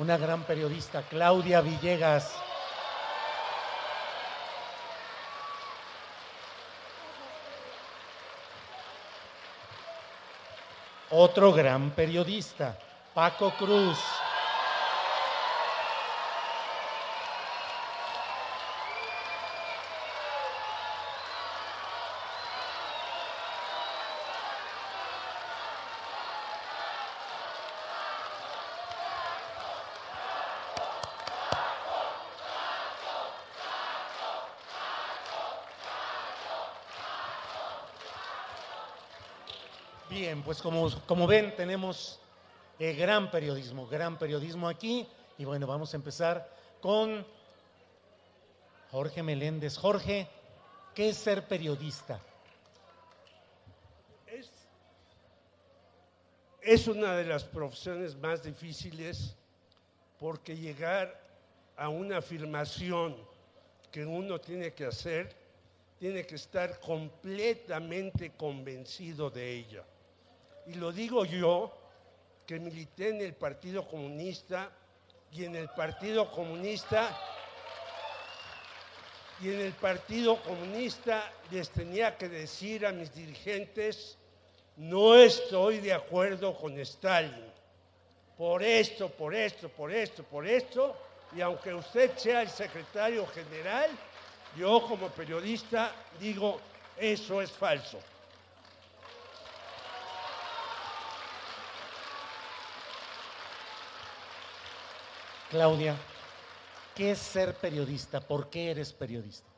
Una gran periodista, Claudia Villegas. Otro gran periodista, Paco Cruz. Bien, pues como, como ven, tenemos eh, gran periodismo, gran periodismo aquí. Y bueno, vamos a empezar con Jorge Meléndez. Jorge, ¿qué es ser periodista? Es, es una de las profesiones más difíciles porque llegar a una afirmación que uno tiene que hacer, tiene que estar completamente convencido de ella. Y lo digo yo, que milité en el Partido Comunista y en el Partido Comunista y en el Partido Comunista les tenía que decir a mis dirigentes, no estoy de acuerdo con Stalin, por esto, por esto, por esto, por esto, y aunque usted sea el secretario general, yo como periodista digo, eso es falso. Claudia, ¿qué es ser periodista? ¿Por qué eres periodista?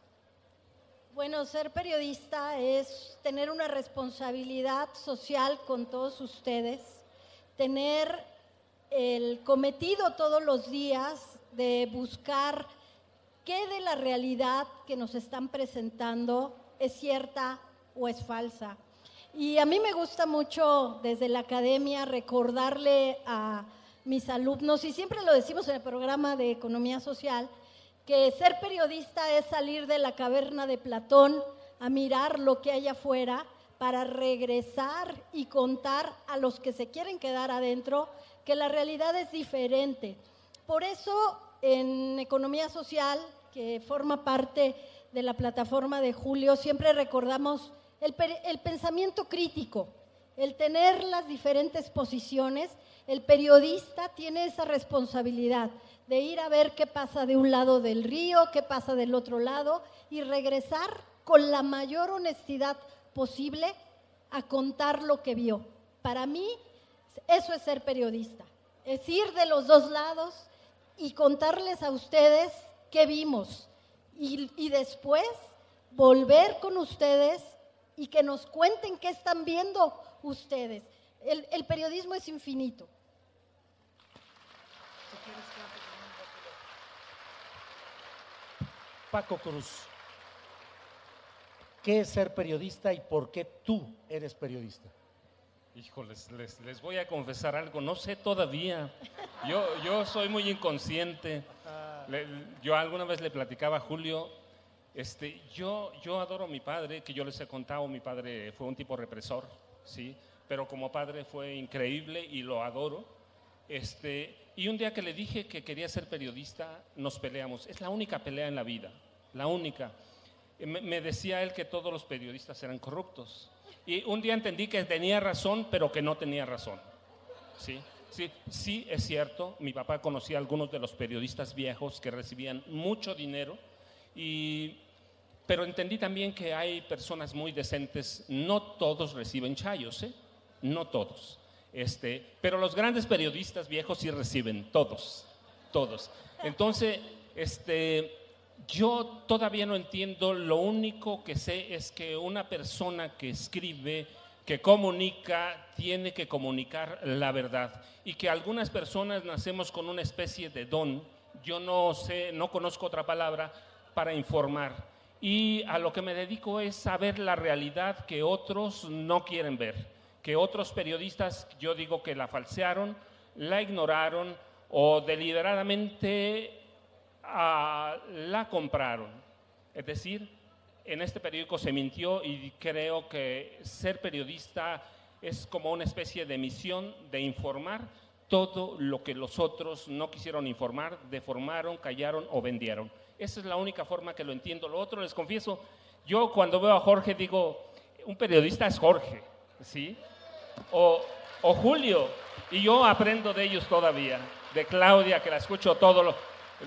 Bueno, ser periodista es tener una responsabilidad social con todos ustedes, tener el cometido todos los días de buscar qué de la realidad que nos están presentando es cierta o es falsa. Y a mí me gusta mucho desde la academia recordarle a mis alumnos, y siempre lo decimos en el programa de Economía Social, que ser periodista es salir de la caverna de Platón a mirar lo que hay afuera para regresar y contar a los que se quieren quedar adentro que la realidad es diferente. Por eso en Economía Social, que forma parte de la plataforma de Julio, siempre recordamos el, el pensamiento crítico, el tener las diferentes posiciones el periodista tiene esa responsabilidad de ir a ver qué pasa de un lado del río, qué pasa del otro lado y regresar con la mayor honestidad posible a contar lo que vio. Para mí, eso es ser periodista, es ir de los dos lados y contarles a ustedes qué vimos y, después volver con ustedes y que nos cuenten qué están viendo ustedes. El, periodismo es infinito. Paco Cruz, ¿qué es ser periodista y por qué tú eres periodista? Híjoles, les, les voy a confesar algo, no sé todavía. Yo, yo soy muy inconsciente. Le- yo alguna vez le platicaba a Julio, este, yo, yo adoro a mi padre, que yo les he contado, mi padre fue un tipo represor, ¿sí? Pero como padre fue increíble y lo adoro. Este, y un día que le dije que quería ser periodista, nos peleamos. Es la única pelea en la vida, la única. Eh, Me, me decía él que todos los periodistas eran corruptos. Y un día entendí que tenía razón, pero que no tenía razón. Sí, sí, sí es cierto. Mi papá conocía a algunos de los periodistas viejos que recibían mucho dinero, y, pero entendí también que hay personas muy decentes. No todos reciben chayos, ¿eh? No todos. Este, pero los grandes periodistas viejos sí reciben, todos, todos. Entonces, este, yo todavía no entiendo, lo único que sé es que una persona que escribe, que comunica, tiene que comunicar la verdad. Y que algunas personas nacemos con una especie de don, yo no sé, no conozco otra palabra, para informar. Y a lo que me dedico es saber la realidad que otros no quieren ver, que otros periodistas, yo digo que la falsearon, la ignoraron o deliberadamente ah, la compraron. Es decir, en este periódico se mintió y creo que ser periodista es como una especie de misión de informar todo lo que los otros no quisieron informar, deformaron, callaron o vendieron. Esa es la única forma que lo entiendo. Lo otro, les confieso, yo cuando veo a Jorge digo, un periodista es Jorge, ¿sí? O, Julio, y yo aprendo de ellos todavía, de Claudia, que la escucho todos los,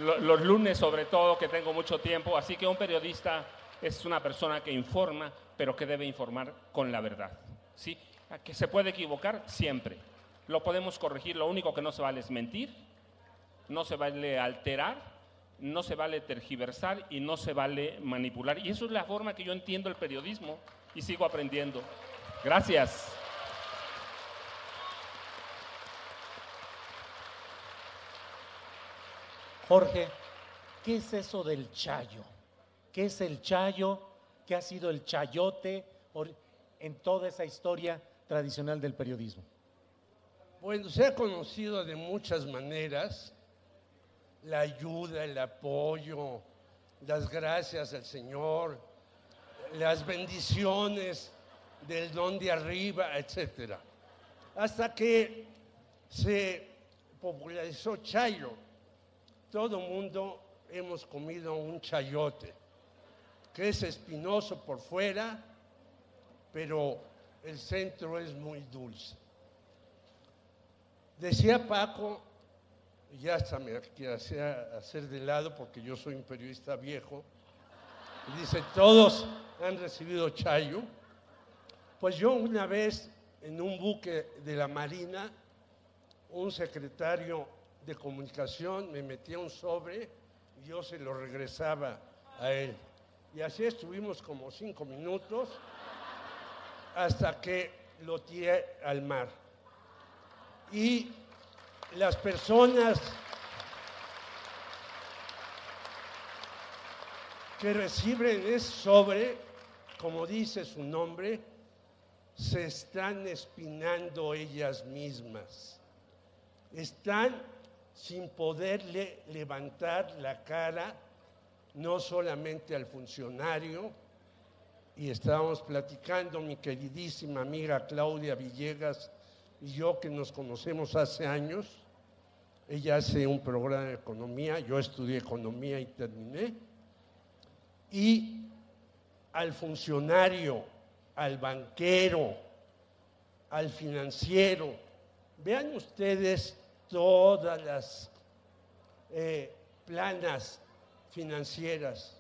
lo- los lunes sobre todo, que tengo mucho tiempo, así que un periodista es una persona que informa, pero que debe informar con la verdad, ¿sí? ¿A ¿Que se puede equivocar? Siempre. Lo podemos corregir, lo único que no se vale es mentir, no se vale alterar, no se vale tergiversar y no se vale manipular. Y eso es la forma que yo entiendo el periodismo y sigo aprendiendo. Gracias. Jorge, ¿qué es eso del chayo? ¿Qué es el chayo? ¿Qué ha sido el chayote en toda esa historia tradicional del periodismo? Bueno, se ha conocido de muchas maneras la ayuda, el apoyo, las gracias al Señor, las bendiciones del don de arriba, etcétera. Hasta que se popularizó Chayo. Todo mundo hemos comido un chayote, que es espinoso por fuera, pero el centro es muy dulce. Decía Paco, ya hasta me hacer, hacer de lado porque yo soy un periodista viejo, y dice, todos han recibido chayo. Pues yo una vez en un buque de la Marina, un secretario de comunicación me metía un sobre y yo se lo regresaba a él. Y así estuvimos como cinco minutos hasta que lo tiré al mar. Y las personas que reciben ese sobre, como dice su nombre, se están espinando ellas mismas. Están sin poderle levantar la cara, no solamente al funcionario, y estábamos platicando mi queridísima amiga Claudia Villegas y yo que nos conocemos hace años. Ella hace un programa de economía, yo estudié economía y terminé. Y al funcionario, al banquero, al financiero, vean ustedes todas las eh, planas financieras.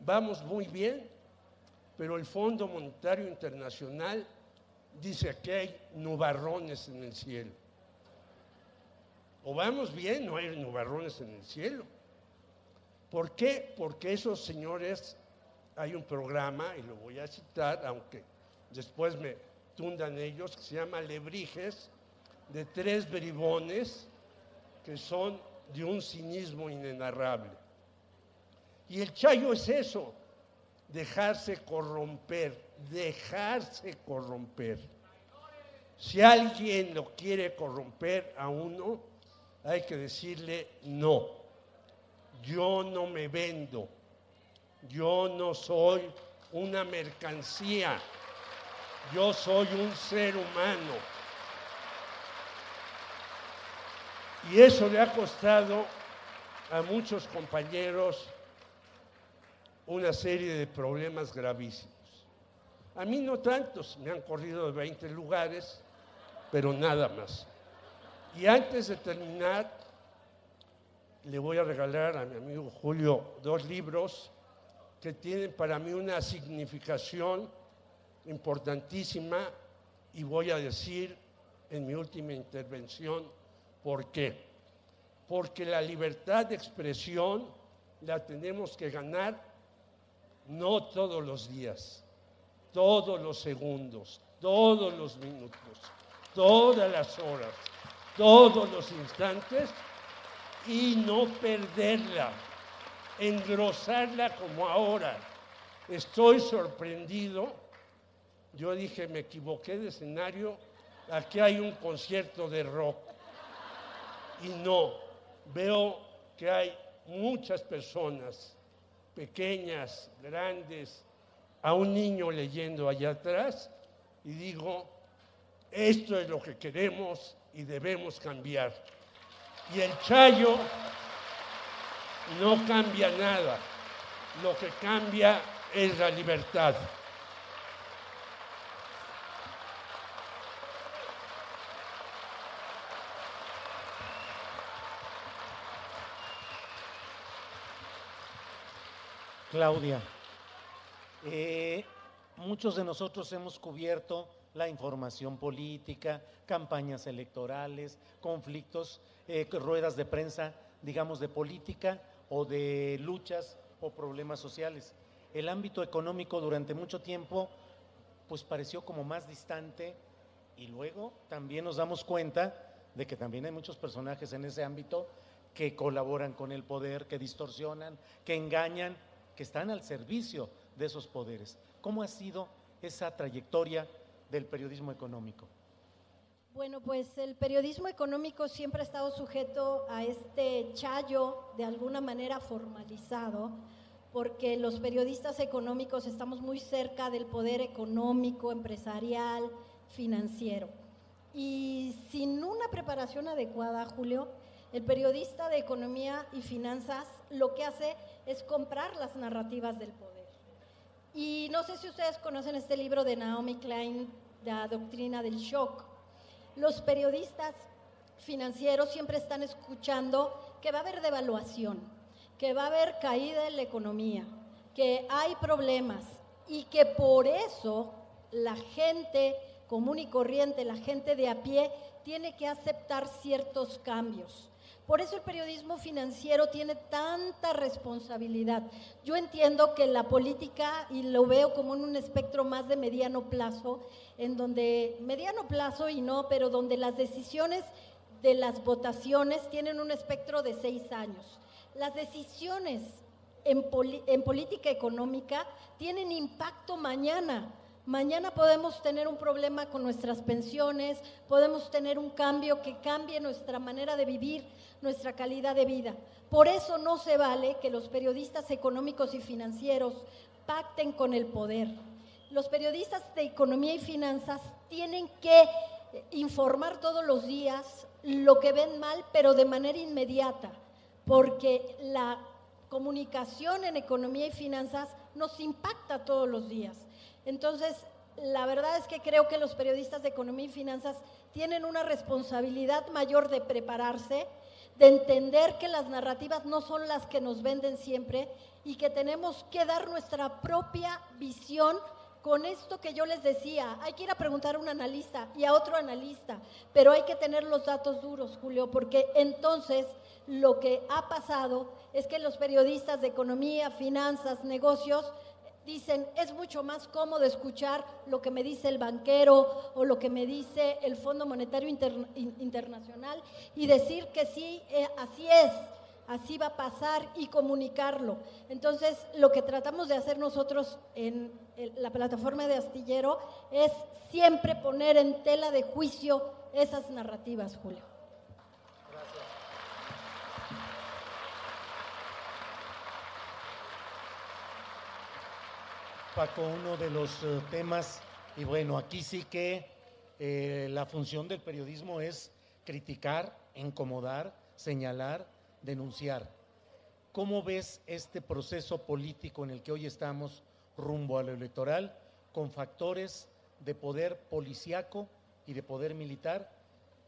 Vamos muy bien, pero el Fondo Monetario Internacional dice que hay nubarrones en el cielo. O vamos bien, no hay nubarrones en el cielo. ¿Por qué? Porque esos señores, hay un programa, y lo voy a citar, aunque después me tundan ellos, que se llama Lebrijes, de tres bribones que son de un cinismo inenarrable. Y el chayo es eso, dejarse corromper, dejarse corromper. Si alguien lo quiere corromper a uno, hay que decirle no. Yo no me vendo. Yo no soy una mercancía. Yo soy un ser humano. Y eso le ha costado a muchos compañeros una serie de problemas gravísimos. A mí no tantos, me han corrido de 20 lugares, pero nada más. Y antes de terminar, le voy a regalar a mi amigo Julio dos libros que tienen para mí una significación importantísima y voy a decir en mi última intervención por qué. Porque la libertad de expresión la tenemos que ganar no todos los días, todos los segundos, todos los minutos, todas las horas, todos los instantes y no perderla, engrosarla como ahora. Estoy sorprendido. Yo dije, me equivoqué de escenario, aquí hay un concierto de rock. Y no, veo que hay muchas personas, pequeñas, grandes, a un niño leyendo allá atrás y digo, esto es lo que queremos y debemos cambiar. Y el Chayo no cambia nada, lo que cambia es la libertad. Claudia, eh, muchos de nosotros hemos cubierto la información política, campañas electorales, conflictos, eh, ruedas de prensa, digamos, de política o de luchas o problemas sociales. El ámbito económico durante mucho tiempo pues pareció como más distante y luego también nos damos cuenta de que también hay muchos personajes en ese ámbito que colaboran con el poder, que distorsionan, que engañan, que están al servicio de esos poderes. ¿Cómo ha sido esa trayectoria del periodismo económico? Bueno, pues el periodismo económico siempre ha estado sujeto a este chayo de alguna manera formalizado, porque los periodistas económicos estamos muy cerca del poder económico, empresarial, financiero. Y sin una preparación adecuada, Julio, el periodista de economía y finanzas lo que hace es comprar las narrativas del poder. Y no sé si ustedes conocen este libro de Naomi Klein, La doctrina del shock. Los periodistas financieros siempre están escuchando que va a haber devaluación, que va a haber caída en la economía, que hay problemas y que por eso la gente común y corriente, la gente de a pie, tiene que aceptar ciertos cambios. Por eso el periodismo financiero tiene tanta responsabilidad. Yo entiendo que la política, y lo veo como en un espectro más de mediano plazo, en donde, mediano plazo y no, pero donde las decisiones de las votaciones tienen un espectro de seis años. Las decisiones en, en política económica tienen impacto mañana. Mañana podemos tener un problema con nuestras pensiones, podemos tener un cambio que cambie nuestra manera de vivir, nuestra calidad de vida. Por eso no se vale que los periodistas económicos y financieros pacten con el poder. Los periodistas de economía y finanzas tienen que informar todos los días lo que ven mal, pero de manera inmediata, porque la comunicación en economía y finanzas nos impacta todos los días. Entonces, la verdad es que creo que los periodistas de economía y finanzas tienen una responsabilidad mayor de prepararse, de entender que las narrativas no son las que nos venden siempre y que tenemos que dar nuestra propia visión con esto que yo les decía, hay que ir a preguntar a un analista y a otro analista, pero hay que tener los datos duros, Julio, porque entonces lo que ha pasado es que los periodistas de economía, finanzas, negocios, dicen, es mucho más cómodo escuchar lo que me dice el banquero o lo que me dice el Fondo Monetario Internacional y decir que sí, eh, así es. Así va a pasar y comunicarlo. Entonces, lo que tratamos de hacer nosotros en la plataforma de Astillero es siempre poner en tela de juicio esas narrativas, Julio. Paco, uno de los eh, temas, y bueno, aquí sí que eh, la función del periodismo es criticar, incomodar, señalar, denunciar. ¿Cómo ves este proceso político en el que hoy estamos rumbo a lo electoral con factores de poder policiaco y de poder militar,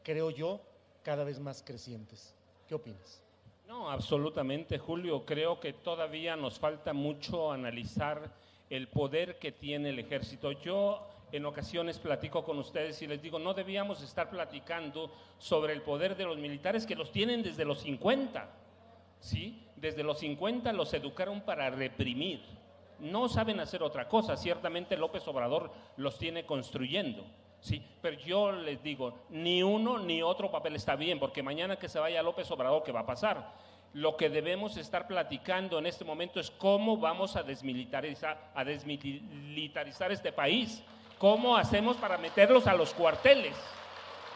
creo yo, cada vez más crecientes? ¿Qué opinas? No, absolutamente, Julio. Creo que todavía nos falta mucho analizar el poder que tiene el ejército. Yo en ocasiones platico con ustedes y les digo, no debíamos estar platicando sobre el poder de los militares que los tienen desde los 50. ¿sí? Desde los 50 los educaron para reprimir. No saben hacer otra cosa. Ciertamente López Obrador los tiene construyendo. Sí, pero yo les digo, ni uno ni otro papel está bien, porque mañana que se vaya López Obrador, ¿qué va a pasar? Lo que debemos estar platicando en este momento es cómo vamos a desmilitarizar, a desmilitarizar este país. ¿Cómo hacemos para meterlos a los cuarteles?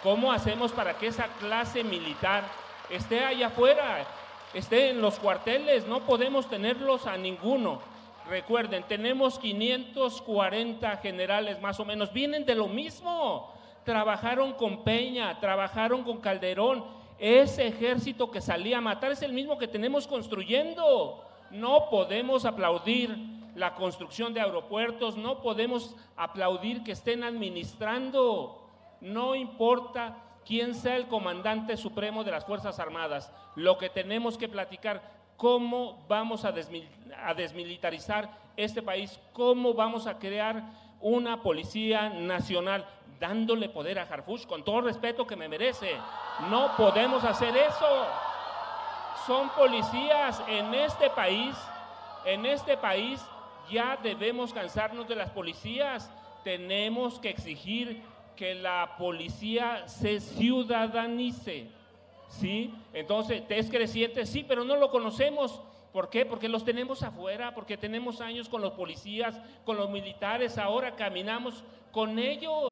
¿Cómo hacemos para que esa clase militar esté allá afuera, esté en los cuarteles? No podemos tenerlos a ninguno. Recuerden, tenemos 540 generales más o menos, vienen de lo mismo. Trabajaron con Peña, trabajaron con Calderón. Ese ejército que salía a matar es el mismo que tenemos construyendo. No podemos aplaudir la construcción de aeropuertos, no podemos aplaudir que estén administrando. No importa quién sea el comandante supremo de las Fuerzas Armadas, lo que tenemos que platicar, cómo vamos a, desmilitarizar este país, cómo vamos a crear una policía nacional, dándole poder a Harfush, con todo respeto que me merece. No podemos hacer eso. Son policías en este país, en este país ya debemos cansarnos de las policías. Tenemos que exigir que la policía se ciudadanice. ¿Sí? Entonces, es creciente, sí, pero no lo conocemos. ¿Por qué? Porque los tenemos afuera, porque tenemos años con los policías, con los militares, ahora caminamos con ellos.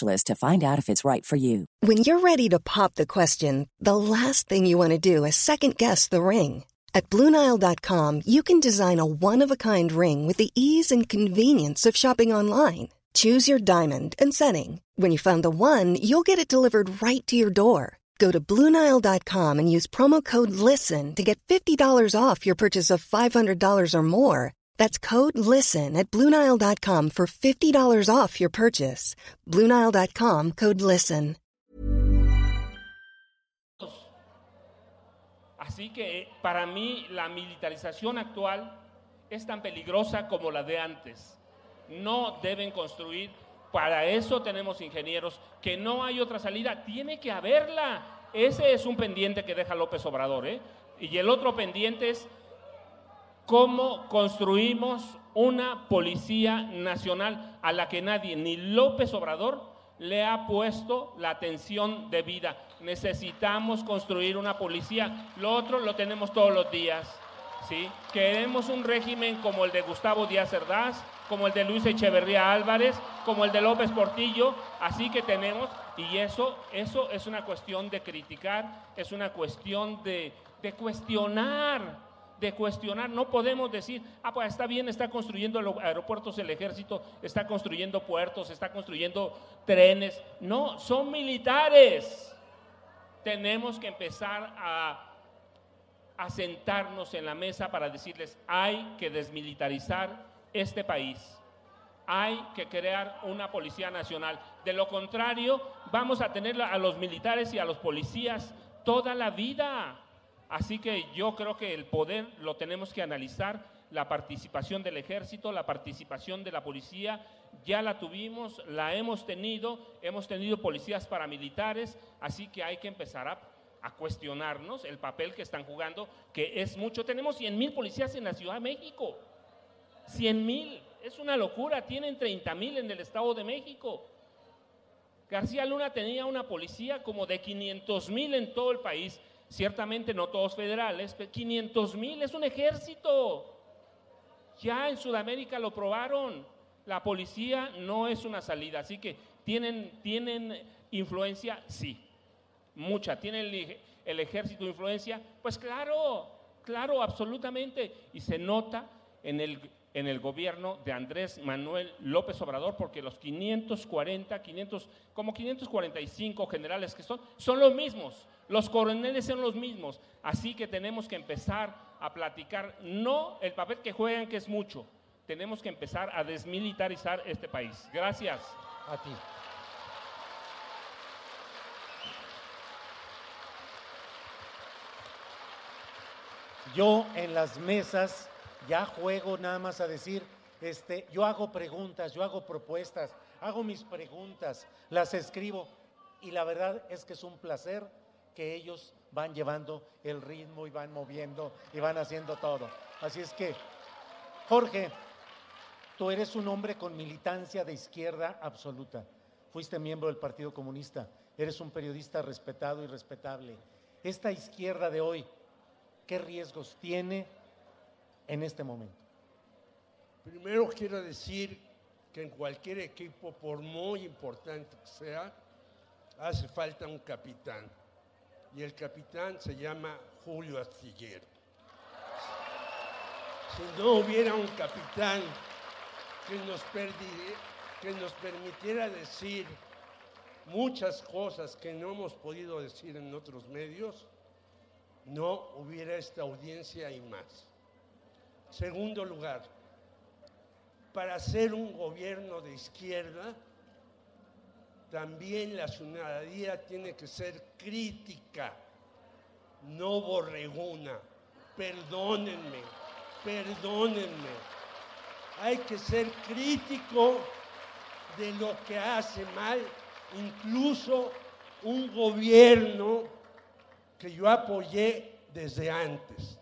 specialist to find out if it's right for you. When you're ready to pop the question, the last thing you want to do is second guess the ring. At Bluenile.com, you can design a one of a kind ring with the ease and convenience of shopping online. Choose your diamond and setting. When you find the one, you'll get it delivered right to your door. Go to Bluenile.com and use promo code LISTEN to get $50 off your purchase of $500 or more. That's code LISTEN at Bluenile.com for $50 off your purchase. Bluenile.com code LISTEN. Así que para mí la militarización actual es tan peligrosa como la de antes. No deben construir, para eso tenemos ingenieros, que no hay otra salida, tiene que haberla. Ese es un pendiente que deja López Obrador, ¿eh? Y el otro pendiente es cómo construimos una policía nacional a la que nadie, ni López Obrador, le ha puesto la atención debida. Necesitamos construir una policía. Lo otro lo tenemos todos los días. ¿sí? Queremos un régimen como el de Gustavo Díaz Ordaz, como el de Luis Echeverría Álvarez, como el de López Portillo. Así que tenemos, y eso, eso es una cuestión de criticar, es una cuestión de de cuestionar, de cuestionar. No podemos decir, ah, pues está bien, está construyendo aeropuertos el ejército, está construyendo puertos, está construyendo trenes. No, son militares. Tenemos que empezar a a sentarnos en la mesa para decirles, hay que desmilitarizar este país. Hay que crear una policía nacional. De lo contrario, vamos a tener a los militares y a los policías toda la vida. Así que yo creo que el poder lo tenemos que analizar, la participación del ejército, la participación de la policía, ya la tuvimos, la hemos tenido, hemos tenido policías paramilitares, así que hay que empezar a cuestionarnos el papel que están jugando, que es mucho. Tenemos 100 mil policías en la Ciudad de México. 100 mil. Es una locura. Tienen 30 mil en el Estado de México. García Luna tenía una policía como de 500 mil en todo el país. Ciertamente no todos federales, pero 500 mil es un ejército. Ya en Sudamérica lo probaron. La policía no es una salida. Así que tienen, tienen influencia, sí mucha. ¿Tiene el, ejército influencia? Pues claro, claro, absolutamente. Y se nota en el, en el gobierno de Andrés Manuel López Obrador, porque los 540, 500, como 545 generales que son, son los mismos. Los coroneles son los mismos. Así que tenemos que empezar a platicar, no el papel que juegan, que es mucho. Tenemos que empezar a desmilitarizar este país. Gracias. A ti. Yo en las mesas ya juego nada más a decir, este, yo hago preguntas, yo hago propuestas, hago mis preguntas, las escribo y la verdad es que es un placer que ellos van llevando el ritmo y van moviendo y van haciendo todo. Así es que, Jorge, tú eres un hombre con militancia de izquierda absoluta. Fuiste miembro del Partido Comunista, eres un periodista respetado y respetable. Esta izquierda de hoy, qué riesgos tiene en este momento? Primero quiero decir que en cualquier equipo, por muy importante que sea, hace falta un capitán. Y el capitán se llama Julio Astillero. Si no hubiera un capitán que nos, que nos permitiera decir muchas cosas que no hemos podido decir en otros medios, no hubiera esta audiencia y más. Segundo lugar, para ser un gobierno de izquierda, también la ciudadanía tiene que ser crítica, no borreguna. Perdónenme, perdónenme. Hay que ser crítico de lo que hace mal, incluso un gobierno que yo apoyé desde antes,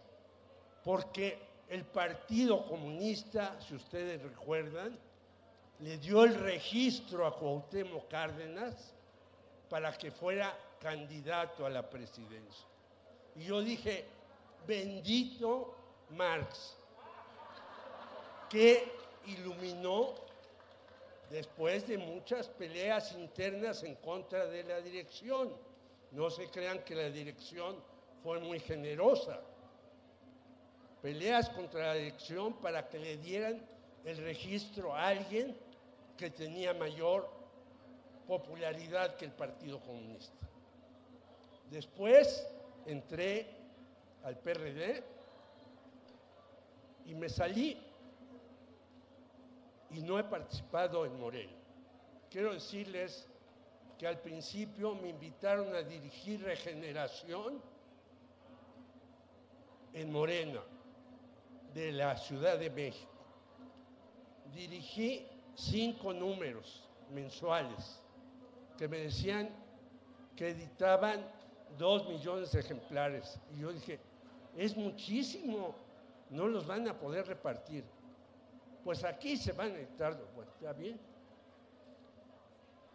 porque el Partido Comunista, si ustedes recuerdan, le dio el registro a Cuauhtémoc Cárdenas para que fuera candidato a la presidencia. Y yo dije, bendito Marx, que iluminó después de muchas peleas internas en contra de la dirección no se crean que la dirección fue muy generosa. Peleas contra la dirección para que le dieran el registro a alguien que tenía mayor popularidad que el Partido Comunista. Después entré al PRD y me salí y no he participado en Moreno. Quiero decirles que al principio me invitaron a dirigir regeneración en Morena, de la Ciudad de México. Dirigí cinco números mensuales que me decían que editaban dos millones de ejemplares. Y yo dije, es muchísimo, no los van a poder repartir. Pues aquí se van a editar, bueno, está bien,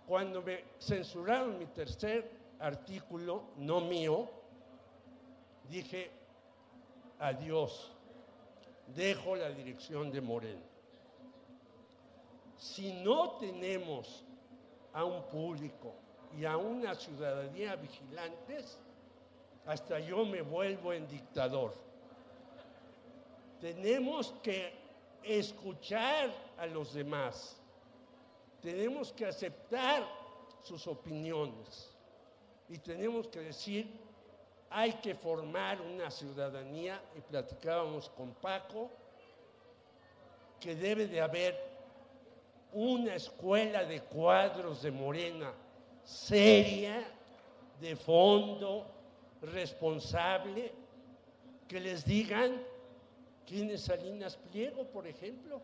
cuando me censuraron mi tercer artículo, no mío, dije, adiós, dejo la dirección de Moreno. Si no tenemos a un público y a una ciudadanía vigilantes, hasta yo me vuelvo en dictador. Tenemos que escuchar a los demás. Tenemos que aceptar sus opiniones. Y tenemos que decir, hay que formar una ciudadanía, y platicábamos con Paco, que debe de haber una escuela de cuadros de Morena seria, de fondo, responsable, que les digan quién es Salinas Pliego, por ejemplo,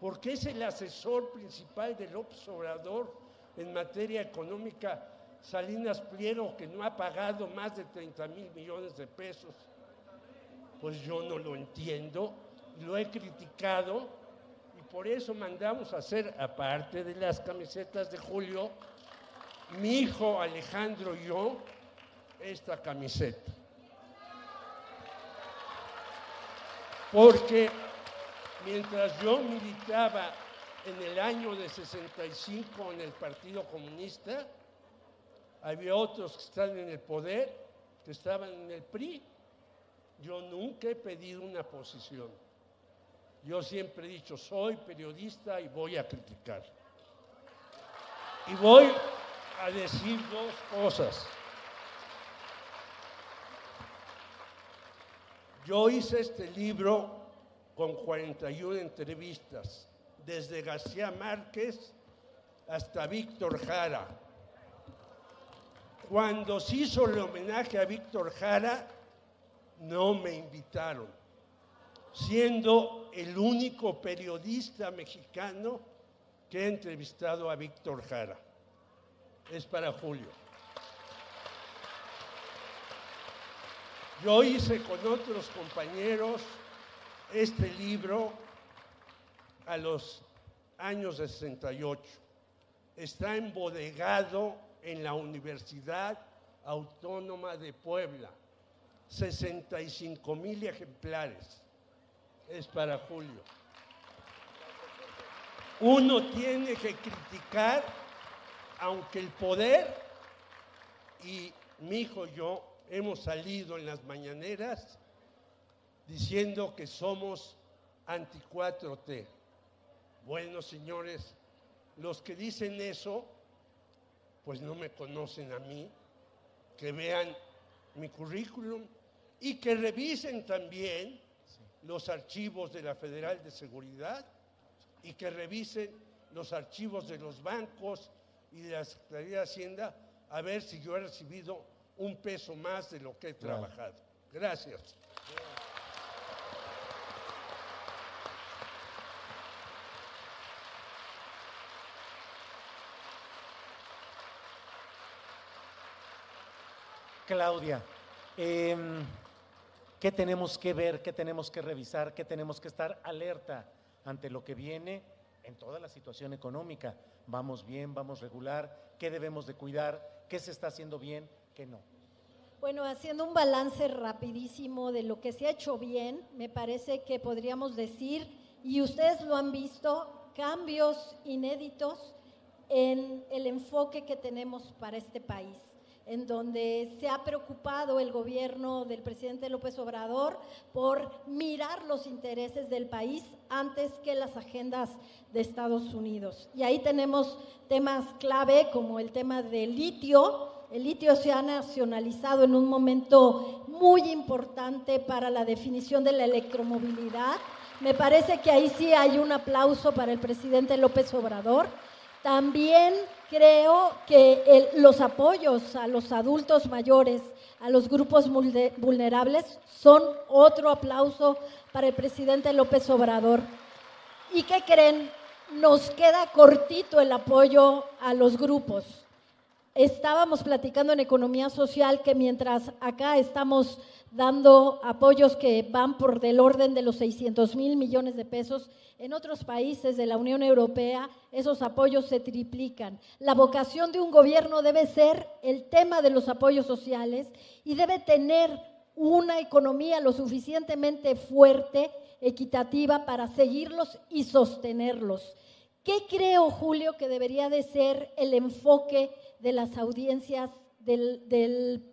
porque es el asesor principal del López en materia económica, Salinas Pliego, que no ha pagado más de 30 mil millones de pesos. Pues yo no lo entiendo, lo he criticado y por eso mandamos a hacer, aparte de las camisetas de Julio, mi hijo Alejandro y yo, esta camiseta. Porque mientras yo militaba en el año de 65 en el Partido Comunista, había otros que están en el poder, que estaban en el PRI. Yo nunca he pedido una posición. Yo siempre he dicho, soy periodista y voy a criticar. Y voy a decir dos cosas. Yo hice este libro con 41 entrevistas, desde García Márquez hasta Víctor Jara. Cuando se hizo el homenaje a Víctor Jara, no me invitaron, siendo el único periodista mexicano que ha entrevistado a Víctor Jara es para Julio. Yo hice con otros compañeros este libro a los años 68. Está embodegado en la Universidad Autónoma de Puebla. 65 mil ejemplares. Es para Julio. Uno tiene que criticar aunque el poder y mi hijo y yo hemos salido en las mañaneras diciendo que somos anti 4T. Bueno, señores, los que dicen eso, pues no me conocen a mí, que vean mi currículum y que revisen también los archivos de la Federal de Seguridad y que revisen los archivos de los bancos y de la Secretaría de Hacienda a ver si yo he recibido un peso más de lo que he trabajado. Gracias. Claudia, em, ¿qué tenemos que ver, qué tenemos que revisar, qué tenemos que estar alerta ante lo que viene en toda la situación económica? vamos bien, vamos regular, qué debemos de cuidar, qué se está haciendo bien, qué no. Bueno, haciendo un balance rapidísimo de lo que se ha hecho bien, me parece que podríamos decir, y ustedes lo han visto, cambios inéditos en el enfoque que tenemos para este país en donde se ha preocupado el gobierno del presidente López Obrador por mirar los intereses del país antes que las agendas de Estados Unidos. Y ahí tenemos temas clave como el tema del litio. El litio se ha nacionalizado en un momento muy importante para la definición de la electromovilidad. Me parece que ahí sí hay un aplauso para el presidente López Obrador. También creo que los apoyos a los adultos mayores, a los grupos vulnerables, son otro aplauso para el presidente López Obrador. ¿Y qué creen? Nos queda cortito el apoyo a los grupos. Estábamos platicando en economía social que mientras acá estamos dando apoyos que van por del orden de los 600 mil millones de pesos, en otros países de la Unión Europea esos apoyos se triplican. La vocación de un gobierno debe ser el tema de los apoyos sociales y debe tener una economía lo suficientemente fuerte, equitativa, para seguirlos y sostenerlos. ¿Qué creo, Julio, que debería de ser el enfoque de las audiencias del,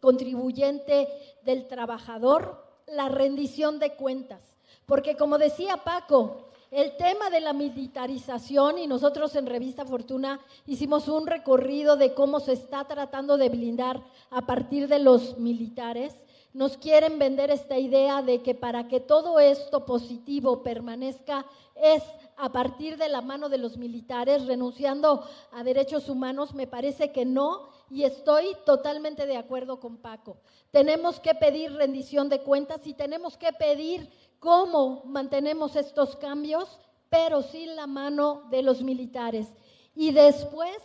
contribuyente del trabajador, la rendición de cuentas. Porque como decía Paco, el tema de la militarización, y nosotros en Revista Fortuna hicimos un recorrido de cómo se está tratando de blindar a partir de los militares, nos quieren vender esta idea de que para que todo esto positivo permanezca es a partir de la mano de los militares, renunciando a derechos humanos, me parece que no, y estoy totalmente de acuerdo con Paco. Tenemos que pedir rendición de cuentas y tenemos que pedir cómo mantenemos estos cambios, pero sin la mano de los militares. Y después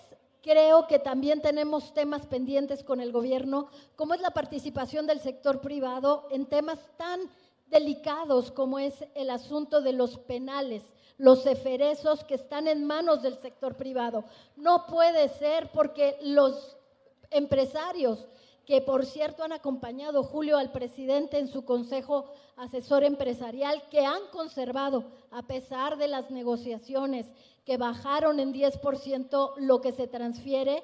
creo que también tenemos temas pendientes con el gobierno, como es la participación del sector privado en temas tan delicados como es el asunto de los penales, los eferesos que están en manos del sector privado. No puede ser porque los empresarios que por cierto han acompañado Julio al presidente en su consejo asesor empresarial, que han conservado, a pesar de las negociaciones que bajaron en 10% lo que se transfiere,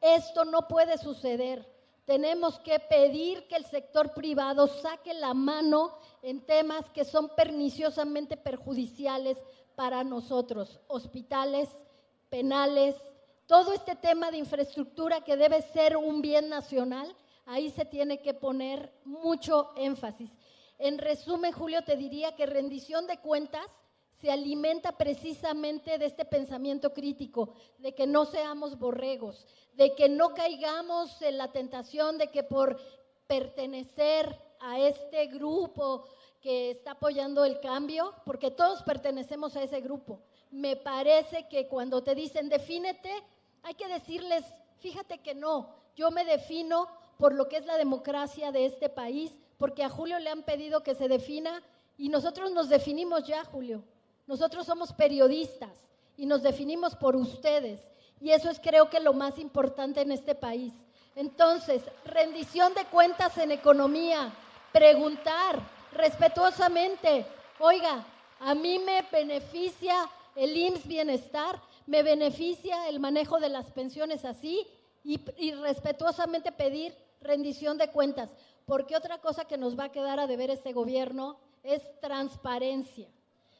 esto no puede suceder. Tenemos que pedir que el sector privado saque la mano en temas que son perniciosamente perjudiciales para nosotros, hospitales, penales, todo este tema de infraestructura que debe ser un bien nacional, ahí se tiene que poner mucho énfasis. En resumen, Julio, te diría que rendición de cuentas se alimenta precisamente de este pensamiento crítico, de que no seamos borregos, de que no caigamos en la tentación de que por pertenecer a este grupo que está apoyando el cambio, porque todos pertenecemos a ese grupo, me parece que cuando te dicen defínete, hay que decirles, fíjate que no, yo me defino por lo que es la democracia de este país, porque a Julio le han pedido que se defina y nosotros nos definimos ya, Julio. Nosotros somos periodistas y nos definimos por ustedes. Y eso es creo que lo más importante en este país. Entonces, rendición de cuentas en economía, preguntar respetuosamente, oiga, a mí me beneficia el IMSS Bienestar, me beneficia el manejo de las pensiones así y, respetuosamente pedir rendición de cuentas, porque otra cosa que nos va a quedar a deber este gobierno es transparencia.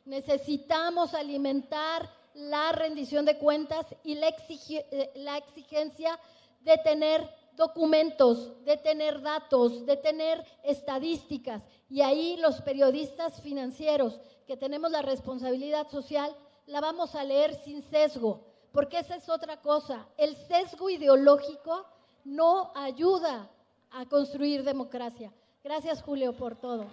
Necesitamos alimentar la rendición de cuentas y la, eh, la exigencia de tener documentos, de tener datos, de tener estadísticas. Y ahí los periodistas financieros que tenemos la responsabilidad social la vamos a leer sin sesgo, porque esa es otra cosa. El sesgo ideológico no ayuda a construir democracia. Gracias, Julio, por todo.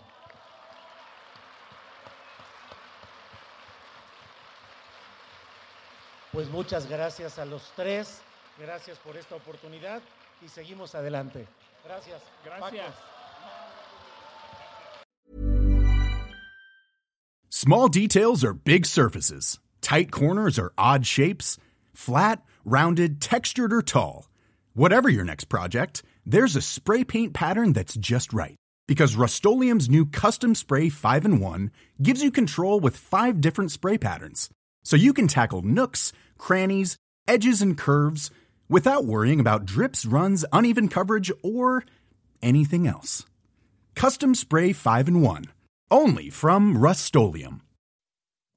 Pues muchas gracias a los tres. Gracias por esta oportunidad y seguimos adelante. Gracias. Gracias. Small details are big surfaces. Tight corners are odd shapes. Flat, rounded, textured, or tall. Whatever your next project, there's a spray paint pattern that's just right. Because Rust new Custom Spray 5 in 1 gives you control with five different spray patterns. So you can tackle nooks, crannies, edges, and curves without worrying about drips, runs, uneven coverage, or anything else. Custom Spray 5 in 1 only from Rustolium.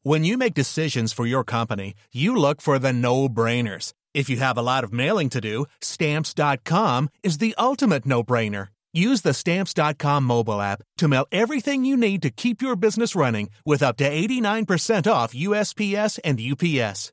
When you make decisions for your company, you look for the no brainers. If you have a lot of mailing to do, stamps.com is the ultimate no brainer. Use the stamps.com mobile app to mail everything you need to keep your business running with up to 89% off USPS and UPS.